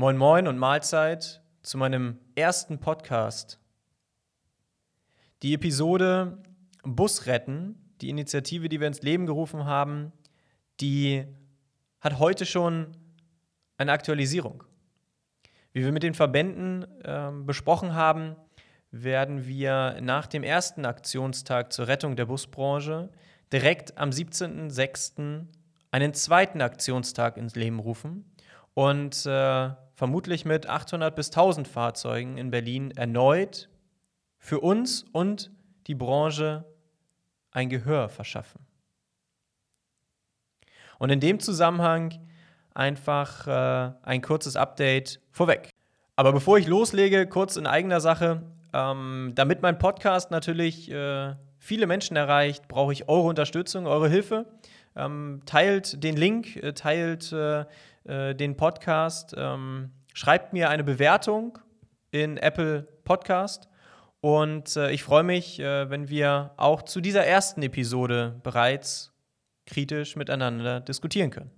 Moin Moin und Mahlzeit zu meinem ersten Podcast. Die Episode Bus retten, die Initiative, die wir ins Leben gerufen haben, die hat heute schon eine Aktualisierung. Wie wir mit den Verbänden äh, besprochen haben, werden wir nach dem ersten Aktionstag zur Rettung der Busbranche direkt am 17.06. einen zweiten Aktionstag ins Leben rufen und äh, vermutlich mit 800 bis 1000 Fahrzeugen in Berlin erneut für uns und die Branche ein Gehör verschaffen. Und in dem Zusammenhang einfach äh, ein kurzes Update vorweg. Aber bevor ich loslege, kurz in eigener Sache, ähm, damit mein Podcast natürlich äh, viele Menschen erreicht, brauche ich eure Unterstützung, eure Hilfe. Ähm, teilt den Link, äh, teilt äh, äh, den Podcast. Ähm, schreibt mir eine Bewertung in Apple Podcast. Und äh, ich freue mich, wenn wir auch zu dieser ersten Episode bereits kritisch miteinander diskutieren können.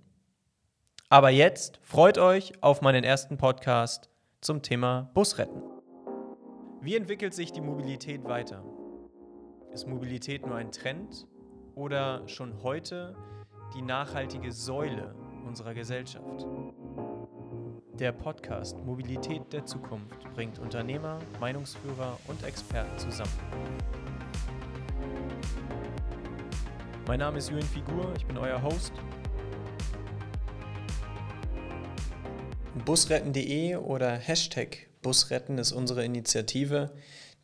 Aber jetzt freut euch auf meinen ersten Podcast zum Thema Busretten. Wie entwickelt sich die Mobilität weiter? Ist Mobilität nur ein Trend oder schon heute die nachhaltige Säule unserer Gesellschaft. Der Podcast Mobilität der Zukunft bringt Unternehmer, Meinungsführer und Experten zusammen. Mein Name ist Julian Figur, ich bin euer Host. Busretten.de oder Hashtag Busretten ist unsere Initiative,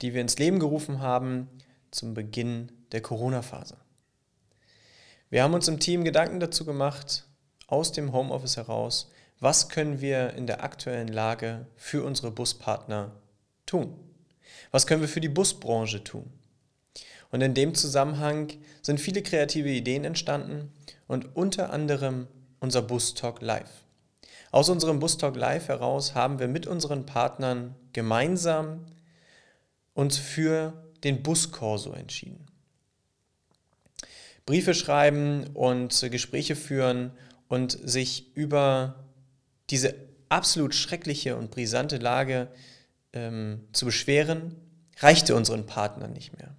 die wir ins Leben gerufen haben zum Beginn der Corona-Phase. Wir haben uns im Team Gedanken dazu gemacht, aus dem Homeoffice heraus, was können wir in der aktuellen Lage für unsere Buspartner tun? Was können wir für die Busbranche tun? Und in dem Zusammenhang sind viele kreative Ideen entstanden und unter anderem unser Bus Talk Live. Aus unserem Bus Talk Live heraus haben wir mit unseren Partnern gemeinsam uns für den Buskorso entschieden. Briefe schreiben und Gespräche führen und sich über diese absolut schreckliche und brisante Lage ähm, zu beschweren, reichte unseren Partnern nicht mehr.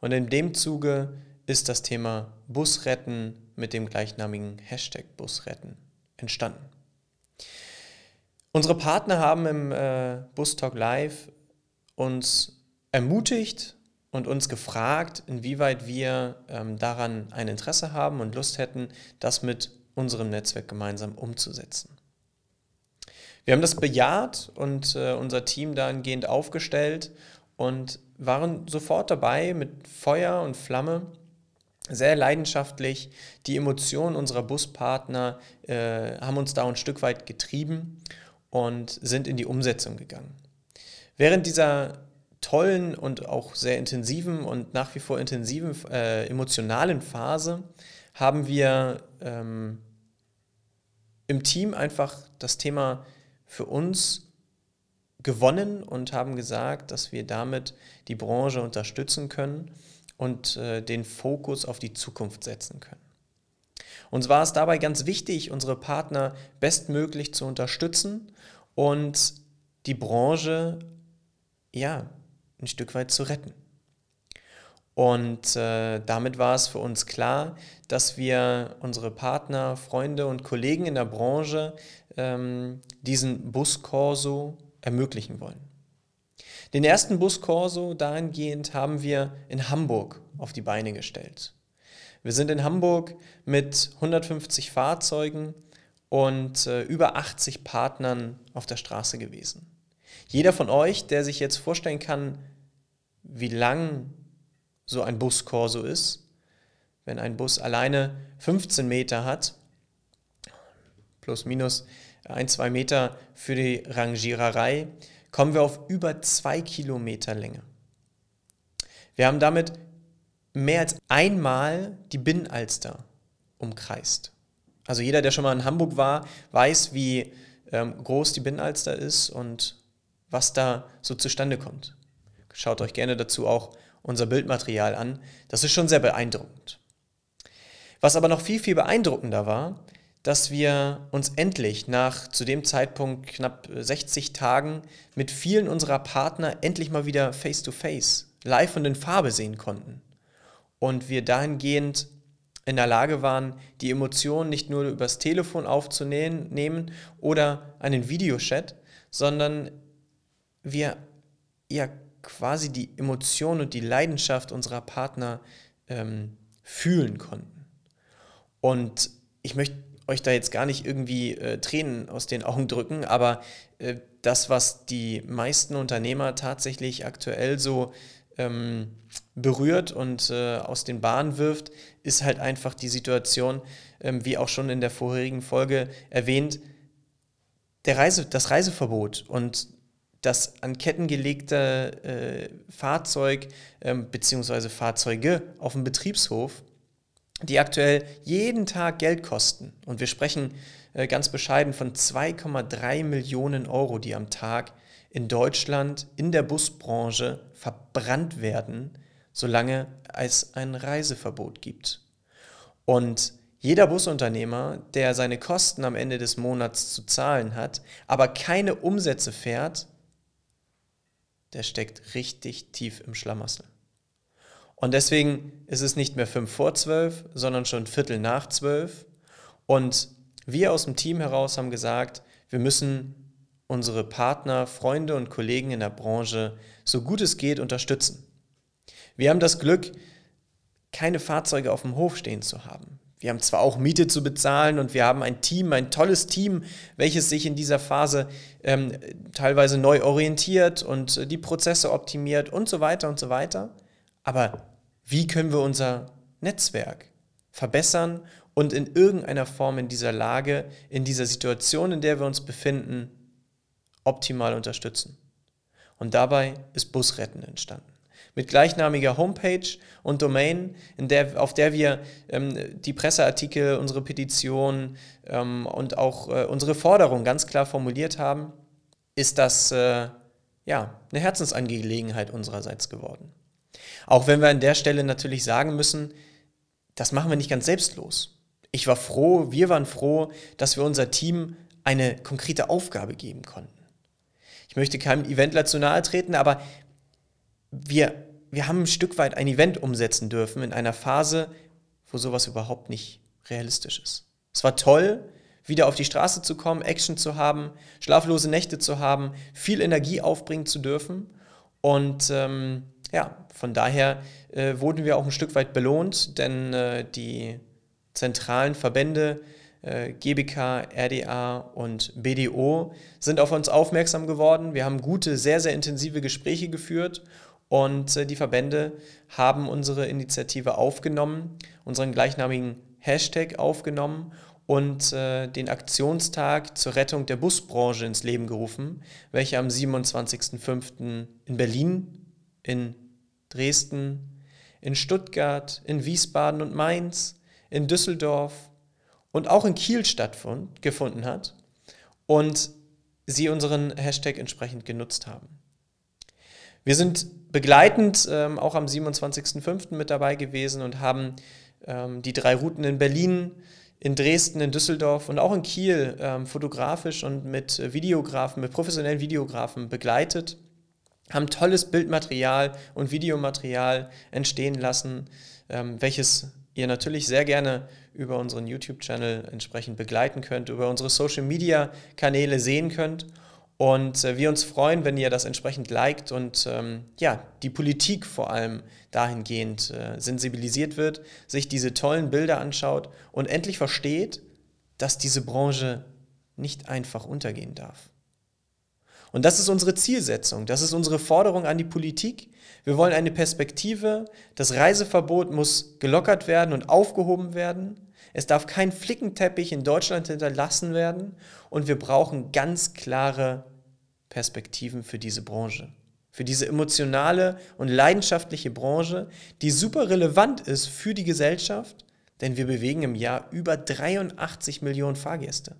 Und in dem Zuge ist das Thema Busretten mit dem gleichnamigen Hashtag Busretten entstanden. Unsere Partner haben im äh, Bus Talk Live uns ermutigt und uns gefragt, inwieweit wir ähm, daran ein Interesse haben und Lust hätten, das mit unserem Netzwerk gemeinsam umzusetzen. Wir haben das bejaht und äh, unser Team dahingehend aufgestellt und waren sofort dabei mit Feuer und Flamme, sehr leidenschaftlich. Die Emotionen unserer Buspartner äh, haben uns da ein Stück weit getrieben und sind in die Umsetzung gegangen. Während dieser tollen und auch sehr intensiven und nach wie vor intensiven äh, emotionalen Phase haben wir ähm, im Team einfach das Thema für uns gewonnen und haben gesagt, dass wir damit die Branche unterstützen können und äh, den Fokus auf die Zukunft setzen können. Uns war es dabei ganz wichtig, unsere Partner bestmöglich zu unterstützen und die Branche ja ein Stück weit zu retten. Und äh, damit war es für uns klar, dass wir unsere Partner, Freunde und Kollegen in der Branche ähm, diesen Buskorso ermöglichen wollen. Den ersten Buskorso dahingehend haben wir in Hamburg auf die Beine gestellt. Wir sind in Hamburg mit 150 Fahrzeugen und äh, über 80 Partnern auf der Straße gewesen. Jeder von euch, der sich jetzt vorstellen kann, wie lang so ein Buskorso ist. Wenn ein Bus alleine 15 Meter hat, plus minus ein, zwei Meter für die Rangiererei, kommen wir auf über zwei Kilometer Länge. Wir haben damit mehr als einmal die Binnenalster umkreist. Also jeder, der schon mal in Hamburg war, weiß, wie ähm, groß die Binnenalster ist und was da so zustande kommt. Schaut euch gerne dazu auch unser Bildmaterial an. Das ist schon sehr beeindruckend. Was aber noch viel, viel beeindruckender war, dass wir uns endlich nach zu dem Zeitpunkt knapp 60 Tagen mit vielen unserer Partner endlich mal wieder face-to-face, live und in Farbe sehen konnten. Und wir dahingehend in der Lage waren, die Emotionen nicht nur übers Telefon aufzunehmen oder einen Videochat, sondern wir ja quasi die Emotion und die Leidenschaft unserer Partner ähm, fühlen konnten. Und ich möchte euch da jetzt gar nicht irgendwie äh, Tränen aus den Augen drücken, aber äh, das, was die meisten Unternehmer tatsächlich aktuell so ähm, berührt und äh, aus den Bahnen wirft, ist halt einfach die Situation, ähm, wie auch schon in der vorherigen Folge erwähnt, der Reise, das Reiseverbot und das an Ketten gelegte äh, Fahrzeug ähm, bzw. Fahrzeuge auf dem Betriebshof, die aktuell jeden Tag Geld kosten. Und wir sprechen äh, ganz bescheiden von 2,3 Millionen Euro, die am Tag in Deutschland in der Busbranche verbrannt werden, solange es ein Reiseverbot gibt. Und jeder Busunternehmer, der seine Kosten am Ende des Monats zu zahlen hat, aber keine Umsätze fährt, der steckt richtig tief im Schlamassel. Und deswegen ist es nicht mehr fünf vor zwölf, sondern schon Viertel nach zwölf. Und wir aus dem Team heraus haben gesagt, wir müssen unsere Partner, Freunde und Kollegen in der Branche so gut es geht unterstützen. Wir haben das Glück, keine Fahrzeuge auf dem Hof stehen zu haben. Wir haben zwar auch Miete zu bezahlen und wir haben ein Team, ein tolles Team, welches sich in dieser Phase ähm, teilweise neu orientiert und äh, die Prozesse optimiert und so weiter und so weiter. Aber wie können wir unser Netzwerk verbessern und in irgendeiner Form in dieser Lage, in dieser Situation, in der wir uns befinden, optimal unterstützen? Und dabei ist Busretten entstanden mit gleichnamiger Homepage und Domain, in der, auf der wir ähm, die Presseartikel, unsere Petition ähm, und auch äh, unsere Forderung ganz klar formuliert haben, ist das äh, ja, eine Herzensangelegenheit unsererseits geworden. Auch wenn wir an der Stelle natürlich sagen müssen, das machen wir nicht ganz selbstlos. Ich war froh, wir waren froh, dass wir unser Team eine konkrete Aufgabe geben konnten. Ich möchte keinem Eventler zu nahe treten, aber wir wir haben ein Stück weit ein Event umsetzen dürfen in einer Phase, wo sowas überhaupt nicht realistisch ist. Es war toll, wieder auf die Straße zu kommen, Action zu haben, schlaflose Nächte zu haben, viel Energie aufbringen zu dürfen. Und ähm, ja, von daher äh, wurden wir auch ein Stück weit belohnt, denn äh, die zentralen Verbände äh, GBK, RDA und BDO sind auf uns aufmerksam geworden. Wir haben gute, sehr, sehr intensive Gespräche geführt und äh, die Verbände haben unsere Initiative aufgenommen, unseren gleichnamigen Hashtag aufgenommen und äh, den Aktionstag zur Rettung der Busbranche ins Leben gerufen, welcher am 27.05. in Berlin, in Dresden, in Stuttgart, in Wiesbaden und Mainz, in Düsseldorf und auch in Kiel stattgefunden hat und sie unseren Hashtag entsprechend genutzt haben. Wir sind begleitend ähm, auch am 27.05. mit dabei gewesen und haben ähm, die drei Routen in Berlin, in Dresden, in Düsseldorf und auch in Kiel ähm, fotografisch und mit Videografen, mit professionellen Videografen begleitet, haben tolles Bildmaterial und Videomaterial entstehen lassen, ähm, welches ihr natürlich sehr gerne über unseren YouTube-Channel entsprechend begleiten könnt, über unsere Social-Media-Kanäle sehen könnt. Und äh, wir uns freuen, wenn ihr das entsprechend liked und ähm, ja, die Politik vor allem dahingehend äh, sensibilisiert wird, sich diese tollen Bilder anschaut und endlich versteht, dass diese Branche nicht einfach untergehen darf. Und das ist unsere Zielsetzung, das ist unsere Forderung an die Politik. Wir wollen eine Perspektive, das Reiseverbot muss gelockert werden und aufgehoben werden. Es darf kein Flickenteppich in Deutschland hinterlassen werden und wir brauchen ganz klare Perspektiven für diese Branche. Für diese emotionale und leidenschaftliche Branche, die super relevant ist für die Gesellschaft, denn wir bewegen im Jahr über 83 Millionen Fahrgäste.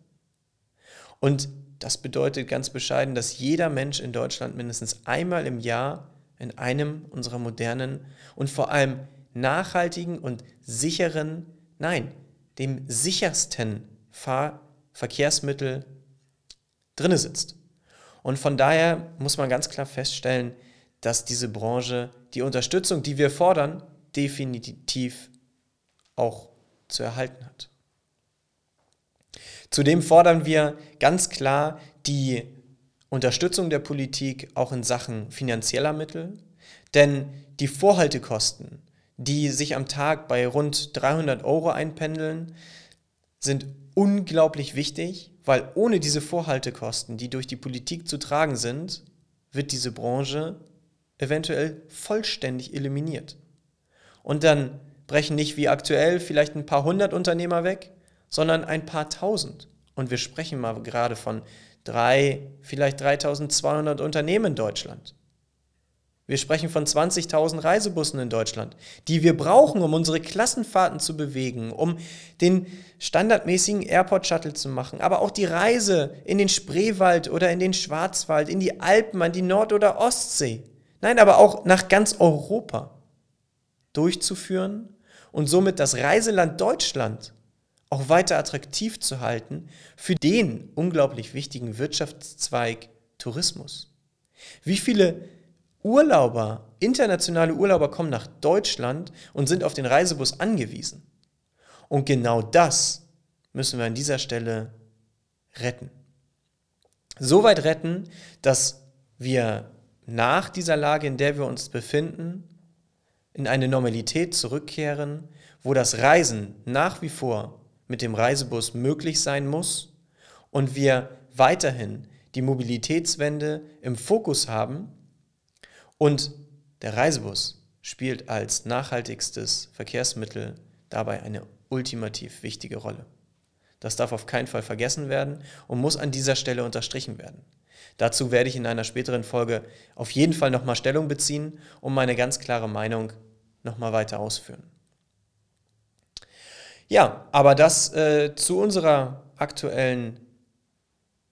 Und das bedeutet ganz bescheiden, dass jeder Mensch in Deutschland mindestens einmal im Jahr in einem unserer modernen und vor allem nachhaltigen und sicheren, nein, dem sichersten Fahr Verkehrsmittel drinne sitzt. Und von daher muss man ganz klar feststellen, dass diese Branche die Unterstützung, die wir fordern, definitiv auch zu erhalten hat. Zudem fordern wir ganz klar die Unterstützung der Politik auch in Sachen finanzieller Mittel, denn die Vorhaltekosten, die sich am Tag bei rund 300 Euro einpendeln, sind unglaublich wichtig, weil ohne diese Vorhaltekosten, die durch die Politik zu tragen sind, wird diese Branche eventuell vollständig eliminiert. Und dann brechen nicht wie aktuell vielleicht ein paar hundert Unternehmer weg, sondern ein paar tausend. Und wir sprechen mal gerade von drei, vielleicht 3200 Unternehmen in Deutschland. Wir sprechen von 20.000 Reisebussen in Deutschland, die wir brauchen, um unsere Klassenfahrten zu bewegen, um den standardmäßigen Airport-Shuttle zu machen, aber auch die Reise in den Spreewald oder in den Schwarzwald, in die Alpen, an die Nord- oder Ostsee. Nein, aber auch nach ganz Europa durchzuführen und somit das Reiseland Deutschland auch weiter attraktiv zu halten für den unglaublich wichtigen Wirtschaftszweig Tourismus. Wie viele Urlauber, internationale Urlauber kommen nach Deutschland und sind auf den Reisebus angewiesen. Und genau das müssen wir an dieser Stelle retten. So weit retten, dass wir nach dieser Lage, in der wir uns befinden, in eine Normalität zurückkehren, wo das Reisen nach wie vor mit dem Reisebus möglich sein muss und wir weiterhin die Mobilitätswende im Fokus haben und der Reisebus spielt als nachhaltigstes Verkehrsmittel dabei eine ultimativ wichtige Rolle. Das darf auf keinen Fall vergessen werden und muss an dieser Stelle unterstrichen werden. Dazu werde ich in einer späteren Folge auf jeden Fall nochmal Stellung beziehen und meine ganz klare Meinung nochmal weiter ausführen. Ja, aber das äh, zu unserer aktuellen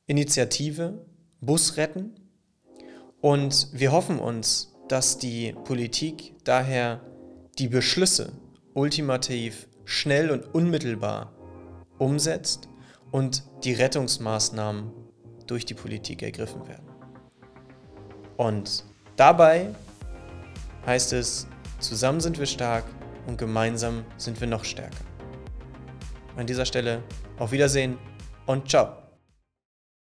Initiative Bus retten. Und wir hoffen uns, dass die Politik daher die Beschlüsse ultimativ schnell und unmittelbar umsetzt und die Rettungsmaßnahmen durch die Politik ergriffen werden. Und dabei heißt es, zusammen sind wir stark und gemeinsam sind wir noch stärker. An dieser Stelle auf Wiedersehen und ciao.